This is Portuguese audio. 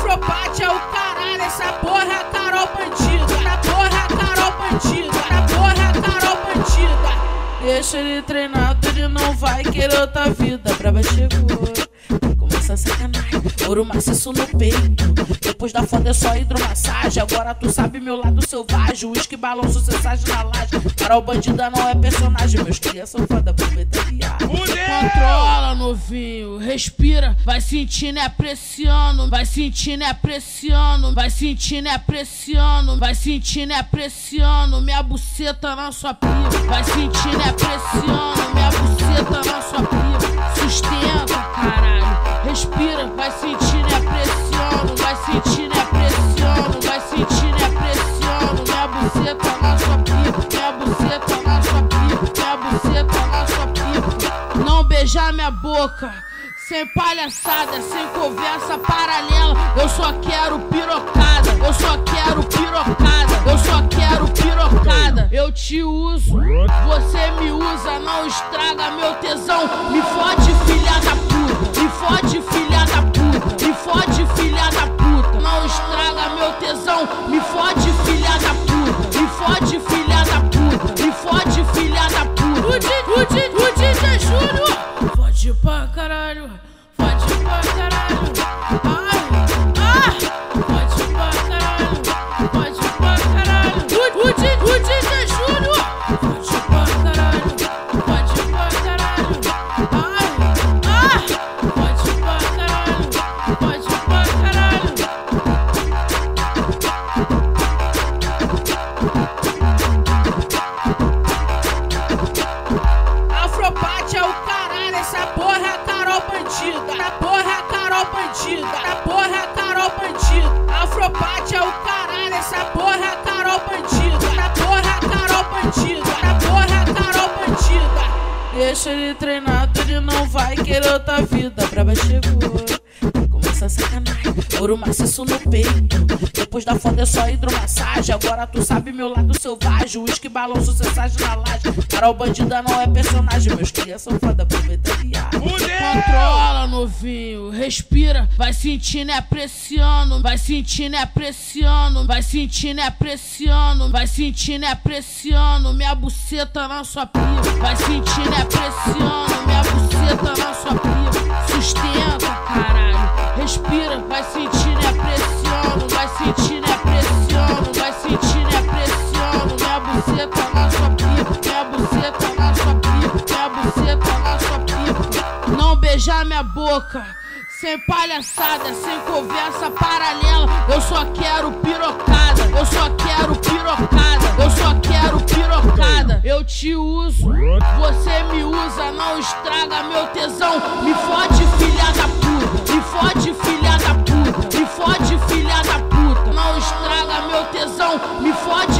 Afropat é o caralho, essa porra é Carol Bandida. Na porra, é Carol Bandida. Na porra, é Carol Bandida. Deixa ele treinado ele não vai querer outra vida. Braba chegou começa a sacanagem. Ouro maciço no peito. Depois da foda é só hidromassagem. Agora tu sabe meu lado selvagem. Uísque, balão, sucessagem na laje. Para o bandida não é personagem. Meus crias são foda, aproveita viado. Controla, novinho, respira, vai sentindo e apreciando, vai sentindo e apreciando, vai sentindo e apreciando, vai sentindo e apreciando, minha buceta na sua pica, vai sentindo e apreciando, beijar minha boca. Sem palhaçada, sem conversa paralela. Eu só quero pirocada, eu só quero pirocada, eu só quero pirocada. Eu te uso, você me usa, não estraga meu tesão. Me fode, filha da puta, me fode, filha da puta, me fode, filha da puta. Não estraga meu tesão, essa porra é Carol bandida. Essa porra é Carol bandida. Essa porra é Carol bandida. Afropate é o caralho, essa porra é Carol bandida. Essa porra é Carol bandida. Essa porra é Carol bandida. Deixa ele treinado, ele não vai querer outra vida. Brava chegou, sacanagem. Ouro maciço no peito. Depois da foda é só hidromassagem. Agora tu sabe meu lado selvagem. Uísque, balão, sucessagem na laje. O bandida não é personagem. Meus crias são foda, aproveita viado. Controla, novinho, respira, vai sentindo e apreciando, vai sentindo e apreciando, vai sentindo e apreciando, vai sentindo e apreciando, minha buceta na sua pica, vai sentindo e apreciando, beijar minha boca. Sem palhaçada, sem conversa paralela. Eu só quero pirocada, eu só quero pirocada, eu só quero pirocada. Eu te uso, você me usa, não estraga meu tesão. Me fode, filha da puta, me fode, filha da puta, me fode, filha da puta. Não estraga meu tesão, me fode,